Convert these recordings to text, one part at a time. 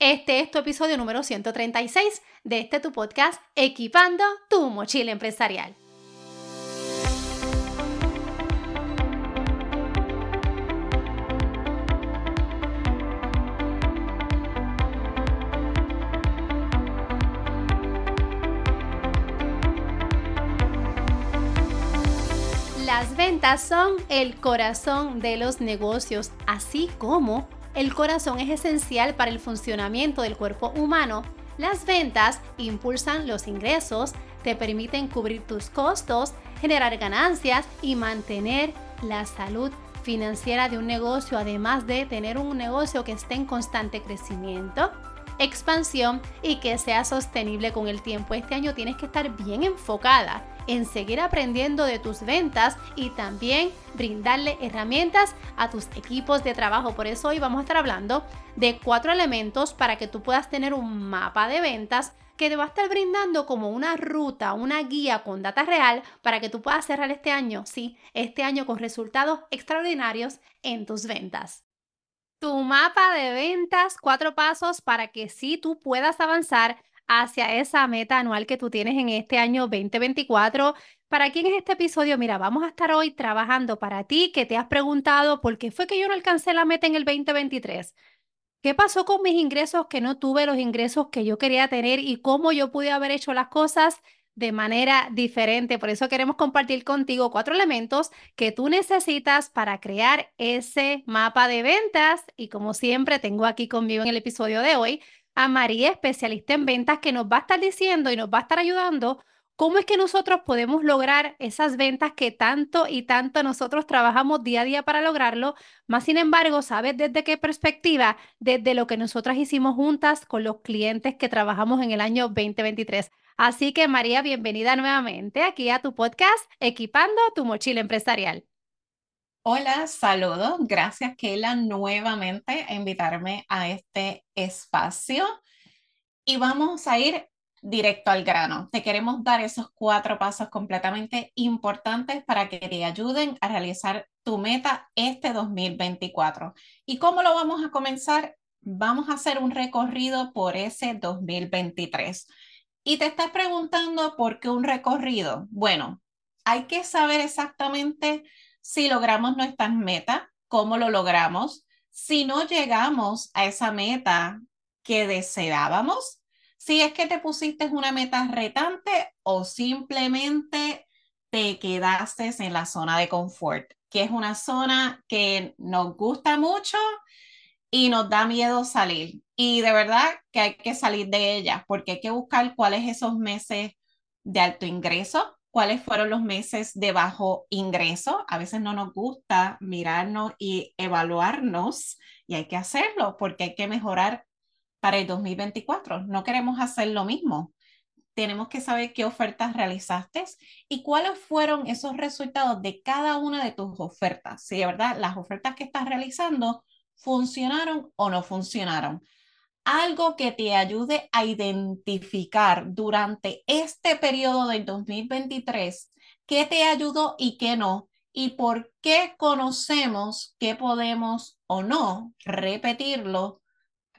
Este es tu episodio número 136 de este tu podcast Equipando tu mochila empresarial. Las ventas son el corazón de los negocios, así como el corazón es esencial para el funcionamiento del cuerpo humano. Las ventas impulsan los ingresos, te permiten cubrir tus costos, generar ganancias y mantener la salud financiera de un negocio, además de tener un negocio que esté en constante crecimiento, expansión y que sea sostenible con el tiempo. Este año tienes que estar bien enfocada en seguir aprendiendo de tus ventas y también brindarle herramientas a tus equipos de trabajo. Por eso hoy vamos a estar hablando de cuatro elementos para que tú puedas tener un mapa de ventas que te va a estar brindando como una ruta, una guía con data real para que tú puedas cerrar este año, sí, este año con resultados extraordinarios en tus ventas. Tu mapa de ventas, cuatro pasos para que sí tú puedas avanzar hacia esa meta anual que tú tienes en este año 2024. ¿Para quién es este episodio? Mira, vamos a estar hoy trabajando para ti que te has preguntado por qué fue que yo no alcancé la meta en el 2023. ¿Qué pasó con mis ingresos que no tuve los ingresos que yo quería tener y cómo yo pude haber hecho las cosas de manera diferente? Por eso queremos compartir contigo cuatro elementos que tú necesitas para crear ese mapa de ventas. Y como siempre, tengo aquí conmigo en el episodio de hoy a María, especialista en ventas, que nos va a estar diciendo y nos va a estar ayudando cómo es que nosotros podemos lograr esas ventas que tanto y tanto nosotros trabajamos día a día para lograrlo. Más sin embargo, ¿sabes desde qué perspectiva? Desde lo que nosotras hicimos juntas con los clientes que trabajamos en el año 2023. Así que María, bienvenida nuevamente aquí a tu podcast, Equipando tu mochila empresarial. Hola, saludos. Gracias, Keila, nuevamente a invitarme a este espacio. Y vamos a ir directo al grano. Te queremos dar esos cuatro pasos completamente importantes para que te ayuden a realizar tu meta este 2024. ¿Y cómo lo vamos a comenzar? Vamos a hacer un recorrido por ese 2023. Y te estás preguntando por qué un recorrido. Bueno, hay que saber exactamente si logramos nuestras metas, cómo lo logramos, si no llegamos a esa meta que deseábamos, si es que te pusiste una meta retante o simplemente te quedaste en la zona de confort, que es una zona que nos gusta mucho y nos da miedo salir. Y de verdad que hay que salir de ella porque hay que buscar cuáles esos meses de alto ingreso, cuáles fueron los meses de bajo ingreso. A veces no nos gusta mirarnos y evaluarnos y hay que hacerlo porque hay que mejorar para el 2024. No queremos hacer lo mismo. Tenemos que saber qué ofertas realizaste y cuáles fueron esos resultados de cada una de tus ofertas. Si de verdad las ofertas que estás realizando funcionaron o no funcionaron algo que te ayude a identificar durante este periodo del 2023 qué te ayudó y qué no, y por qué conocemos que podemos o no repetirlo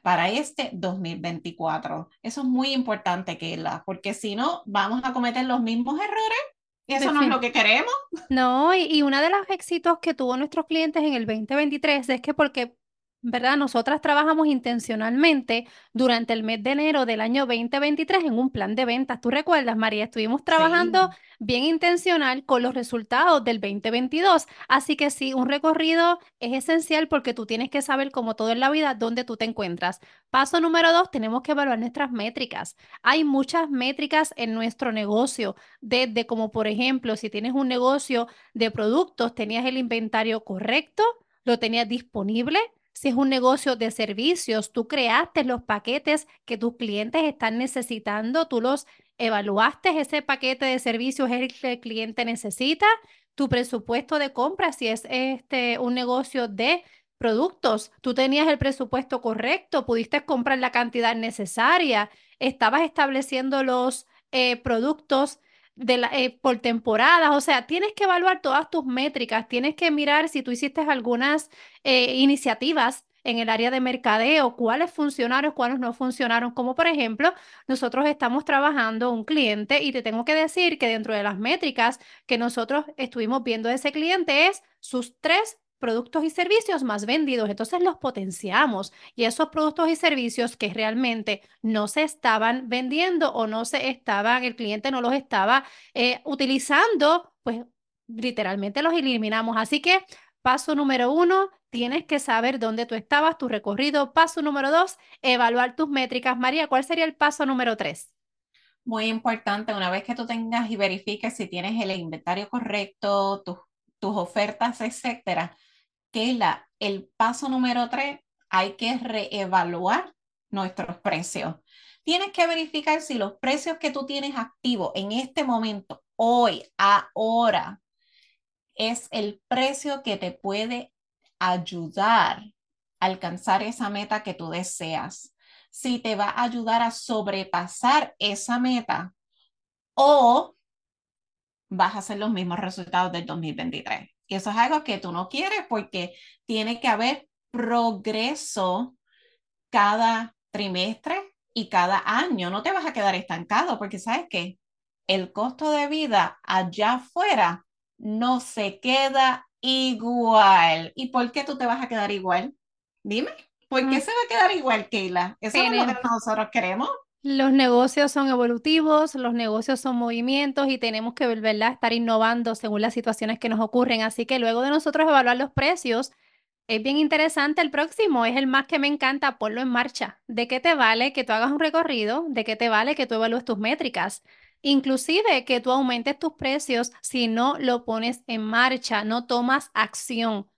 para este 2024. Eso es muy importante, Keila, porque si no, vamos a cometer los mismos errores y eso no es lo que queremos. No, y, y uno de los éxitos que tuvo nuestros clientes en el 2023 es que porque ¿verdad? Nosotras trabajamos intencionalmente durante el mes de enero del año 2023 en un plan de ventas. ¿Tú recuerdas, María? Estuvimos trabajando bien intencional con los resultados del 2022. Así que sí, un recorrido es esencial porque tú tienes que saber, como todo en la vida, dónde tú te encuentras. Paso número dos, tenemos que evaluar nuestras métricas. Hay muchas métricas en nuestro negocio, desde como por ejemplo, si tienes un negocio de productos, tenías el inventario correcto, lo tenías disponible si es un negocio de servicios, tú creaste los paquetes que tus clientes están necesitando, tú los evaluaste, ese paquete de servicios es el que el cliente necesita, tu presupuesto de compra, si es este, un negocio de productos, tú tenías el presupuesto correcto, pudiste comprar la cantidad necesaria, estabas estableciendo los eh, productos de la, eh, por temporadas, o sea, tienes que evaluar todas tus métricas, tienes que mirar si tú hiciste algunas eh, iniciativas en el área de mercadeo, cuáles funcionaron, cuáles no funcionaron. Como por ejemplo, nosotros estamos trabajando un cliente y te tengo que decir que dentro de las métricas que nosotros estuvimos viendo de ese cliente es sus tres productos y servicios más vendidos. Entonces los potenciamos y esos productos y servicios que realmente no se estaban vendiendo o no se estaban, el cliente no los estaba eh, utilizando, pues literalmente los eliminamos. Así que paso número uno, tienes que saber dónde tú estabas, tu recorrido. Paso número dos, evaluar tus métricas. María, ¿cuál sería el paso número tres? Muy importante, una vez que tú tengas y verifiques si tienes el inventario correcto, tus, tus ofertas, etcétera, que la, el paso número tres, hay que reevaluar nuestros precios. Tienes que verificar si los precios que tú tienes activos en este momento, hoy, ahora, es el precio que te puede ayudar a alcanzar esa meta que tú deseas. Si te va a ayudar a sobrepasar esa meta o vas a hacer los mismos resultados del 2023. Y eso es algo que tú no quieres porque tiene que haber progreso cada trimestre y cada año. No te vas a quedar estancado porque sabes que el costo de vida allá afuera no se queda igual. ¿Y por qué tú te vas a quedar igual? Dime, ¿por qué mm. se va a quedar igual, Keila? Eso es lo que nosotros queremos. Los negocios son evolutivos, los negocios son movimientos y tenemos que ¿verdad? estar innovando según las situaciones que nos ocurren. Así que luego de nosotros evaluar los precios, es bien interesante el próximo, es el más que me encanta, ponlo en marcha. ¿De qué te vale que tú hagas un recorrido? ¿De qué te vale que tú evalúes tus métricas? Inclusive que tú aumentes tus precios si no lo pones en marcha, no tomas acción.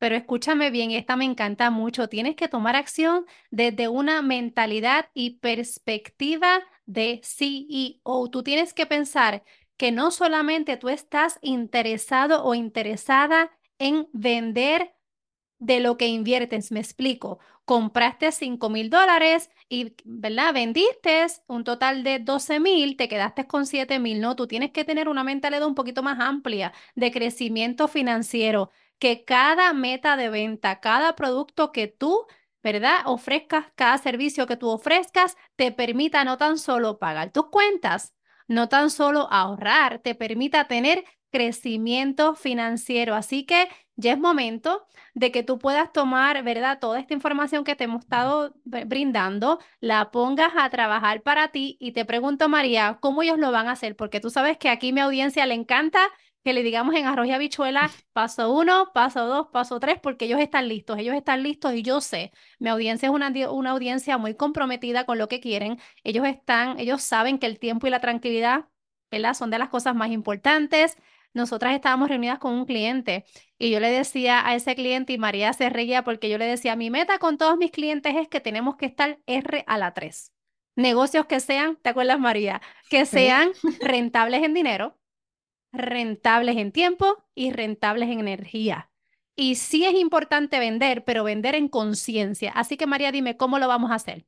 Pero escúchame bien, esta me encanta mucho. Tienes que tomar acción desde una mentalidad y perspectiva de CEO. Tú tienes que pensar que no solamente tú estás interesado o interesada en vender de lo que inviertes, me explico. Compraste 5 mil dólares y, ¿verdad? Vendiste un total de 12 mil, te quedaste con 7 mil, ¿no? Tú tienes que tener una mentalidad un poquito más amplia de crecimiento financiero que cada meta de venta, cada producto que tú, ¿verdad? Ofrezcas, cada servicio que tú ofrezcas, te permita no tan solo pagar tus cuentas, no tan solo ahorrar, te permita tener crecimiento financiero. Así que ya es momento de que tú puedas tomar, ¿verdad? Toda esta información que te hemos estado brindando, la pongas a trabajar para ti y te pregunto, María, ¿cómo ellos lo van a hacer? Porque tú sabes que aquí mi audiencia le encanta que le digamos en arroz y habichuela, paso uno, paso dos, paso tres, porque ellos están listos, ellos están listos y yo sé, mi audiencia es una, una audiencia muy comprometida con lo que quieren, ellos están, ellos saben que el tiempo y la tranquilidad, ¿verdad? Son de las cosas más importantes. Nosotras estábamos reunidas con un cliente y yo le decía a ese cliente y María se reía porque yo le decía, mi meta con todos mis clientes es que tenemos que estar R a la 3. Negocios que sean, ¿te acuerdas María? Que sean rentables en dinero, rentables en tiempo y rentables en energía. Y sí es importante vender, pero vender en conciencia. Así que María, dime, ¿cómo lo vamos a hacer?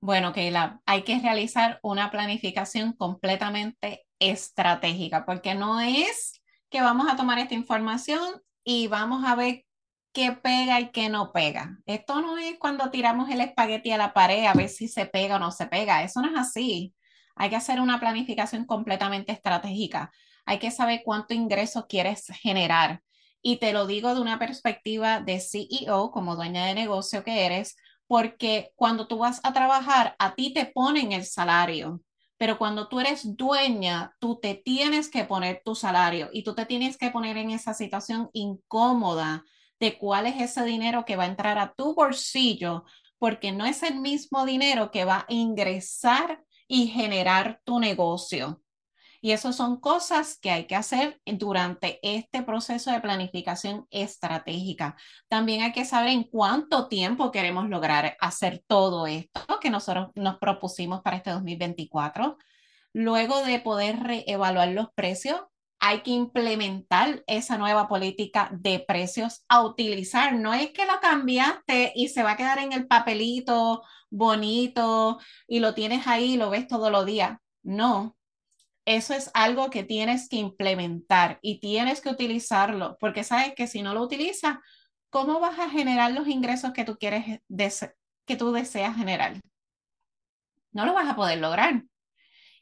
Bueno, Keila, hay que realizar una planificación completamente estratégica, porque no es que vamos a tomar esta información y vamos a ver qué pega y qué no pega. Esto no es cuando tiramos el espagueti a la pared a ver si se pega o no se pega. Eso no es así. Hay que hacer una planificación completamente estratégica hay que saber cuánto ingreso quieres generar. Y te lo digo de una perspectiva de CEO, como dueña de negocio que eres, porque cuando tú vas a trabajar, a ti te ponen el salario, pero cuando tú eres dueña, tú te tienes que poner tu salario y tú te tienes que poner en esa situación incómoda de cuál es ese dinero que va a entrar a tu bolsillo, porque no es el mismo dinero que va a ingresar y generar tu negocio. Y eso son cosas que hay que hacer durante este proceso de planificación estratégica. También hay que saber en cuánto tiempo queremos lograr hacer todo esto que nosotros nos propusimos para este 2024. Luego de poder reevaluar los precios, hay que implementar esa nueva política de precios a utilizar. No es que lo cambiaste y se va a quedar en el papelito bonito y lo tienes ahí y lo ves todos los días. No, eso es algo que tienes que implementar y tienes que utilizarlo, porque sabes que si no lo utilizas, ¿cómo vas a generar los ingresos que tú quieres, que tú deseas generar? No lo vas a poder lograr.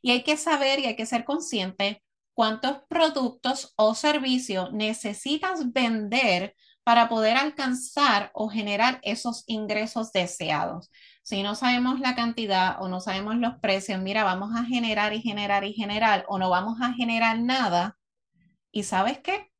Y hay que saber y hay que ser consciente cuántos productos o servicios necesitas vender para poder alcanzar o generar esos ingresos deseados. Si no sabemos la cantidad o no sabemos los precios, mira, vamos a generar y generar y generar o no vamos a generar nada. ¿Y sabes qué?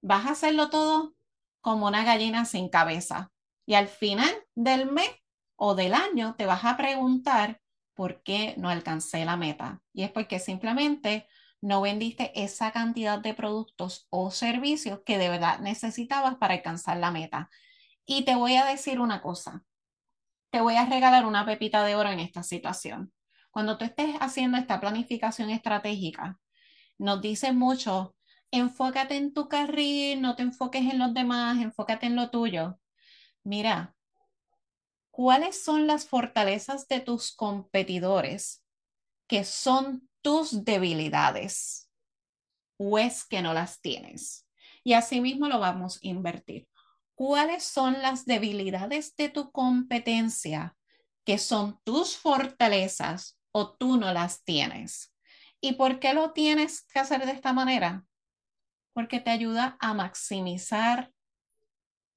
Vas a hacerlo todo como una gallina sin cabeza. Y al final del mes o del año te vas a preguntar por qué no alcancé la meta. Y es porque simplemente no vendiste esa cantidad de productos o servicios que de verdad necesitabas para alcanzar la meta. Y te voy a decir una cosa, te voy a regalar una pepita de oro en esta situación. Cuando tú estés haciendo esta planificación estratégica, nos dice mucho, enfócate en tu carril, no te enfoques en los demás, enfócate en lo tuyo. Mira, ¿cuáles son las fortalezas de tus competidores que son tus debilidades? ¿O es que no las tienes? Y así mismo lo vamos a invertir. ¿Cuáles son las debilidades de tu competencia que son tus fortalezas o tú no las tienes? ¿Y por qué lo tienes que hacer de esta manera? Porque te ayuda a maximizar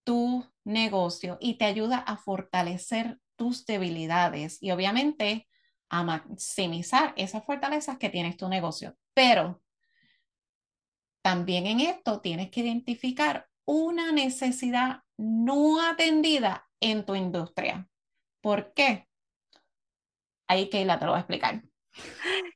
tu negocio y te ayuda a fortalecer tus debilidades y obviamente a maximizar esas fortalezas que tienes tu negocio. Pero también en esto tienes que identificar una necesidad no atendida en tu industria. ¿Por qué? Ahí Keila te lo voy a explicar.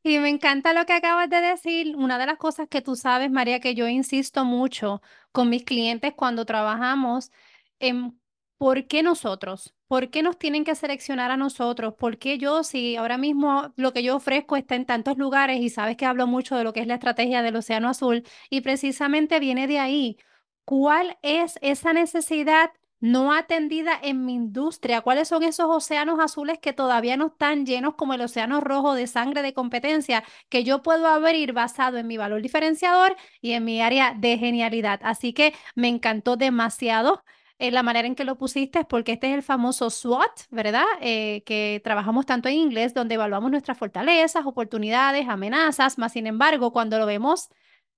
Y me encanta lo que acabas de decir. Una de las cosas que tú sabes, María, que yo insisto mucho con mis clientes cuando trabajamos en por qué nosotros, por qué nos tienen que seleccionar a nosotros, por qué yo, si ahora mismo lo que yo ofrezco está en tantos lugares y sabes que hablo mucho de lo que es la estrategia del Océano Azul y precisamente viene de ahí. ¿Cuál es esa necesidad no atendida en mi industria? ¿Cuáles son esos océanos azules que todavía no están llenos como el océano rojo de sangre de competencia que yo puedo abrir basado en mi valor diferenciador y en mi área de genialidad? Así que me encantó demasiado. Eh, la manera en que lo pusiste es porque este es el famoso SWOT, ¿verdad? Eh, que trabajamos tanto en inglés, donde evaluamos nuestras fortalezas, oportunidades, amenazas, más sin embargo, cuando lo vemos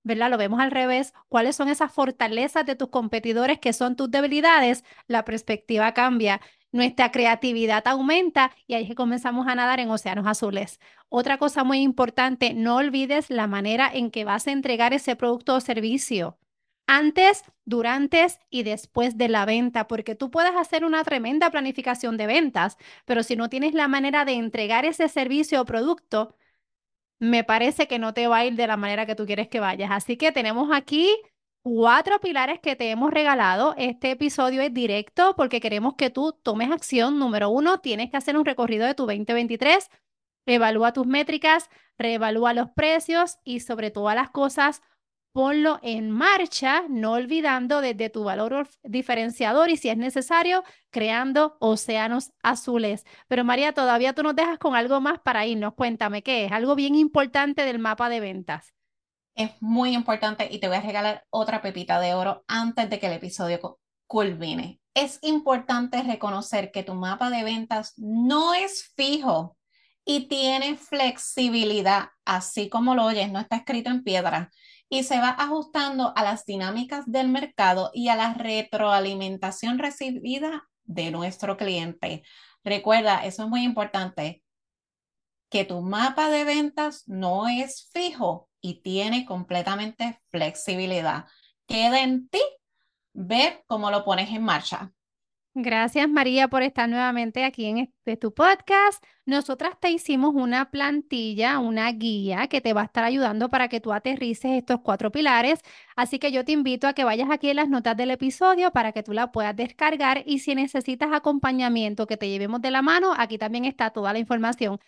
¿verdad? Lo vemos al revés. ¿Cuáles son esas fortalezas de tus competidores que son tus debilidades? La perspectiva cambia, nuestra creatividad aumenta y ahí es que comenzamos a nadar en océanos azules. Otra cosa muy importante, no olvides la manera en que vas a entregar ese producto o servicio. Antes, durante y después de la venta, porque tú puedes hacer una tremenda planificación de ventas, pero si no tienes la manera de entregar ese servicio o producto, me parece que no te va a ir de la manera que tú quieres que vayas. Así que tenemos aquí cuatro pilares que te hemos regalado. Este episodio es directo porque queremos que tú tomes acción. Número uno, tienes que hacer un recorrido de tu 2023. Evalúa tus métricas, reevalúa los precios y sobre todas las cosas, ponlo en marcha, no olvidando desde tu valor diferenciador y si es necesario, creando océanos azules. Pero María, todavía tú nos dejas con algo más para irnos. Cuéntame qué es, algo bien importante del mapa de ventas. Es muy importante y te voy a regalar otra pepita de oro antes de que el episodio culmine. Es importante reconocer que tu mapa de ventas no es fijo y tiene flexibilidad, así como lo oyes, no está escrito en piedra y se va ajustando a las dinámicas del mercado y a la retroalimentación recibida de nuestro cliente. Recuerda, eso es muy importante, que tu mapa de ventas no es fijo y tiene completamente flexibilidad. Queda en ti ver cómo lo pones en marcha. Gracias María por estar nuevamente aquí en tu podcast. Nosotras te hicimos una plantilla, una guía que te va a estar ayudando para que tú aterrices estos cuatro pilares. Así que yo te invito a que vayas aquí en las notas del episodio para que tú la puedas descargar y si necesitas acompañamiento que te llevemos de la mano, aquí también está toda la información.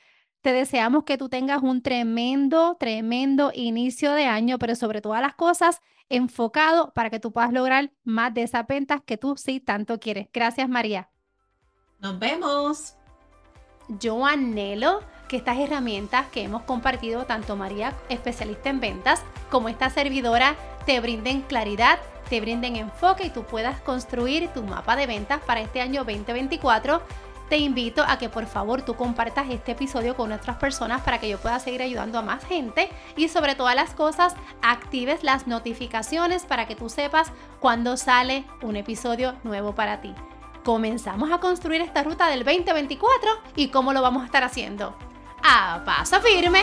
Te deseamos que tú tengas un tremendo, tremendo inicio de año, pero sobre todas las cosas, enfocado para que tú puedas lograr más de esas ventas que tú sí tanto quieres. Gracias, María. Nos vemos. Yo anhelo que estas herramientas que hemos compartido, tanto María, especialista en ventas, como esta servidora, te brinden claridad, te brinden enfoque y tú puedas construir tu mapa de ventas para este año 2024 te invito a que por favor tú compartas este episodio con otras personas para que yo pueda seguir ayudando a más gente y sobre todas las cosas actives las notificaciones para que tú sepas cuando sale un episodio nuevo para ti. Comenzamos a construir esta ruta del 2024 y cómo lo vamos a estar haciendo. A paso firme.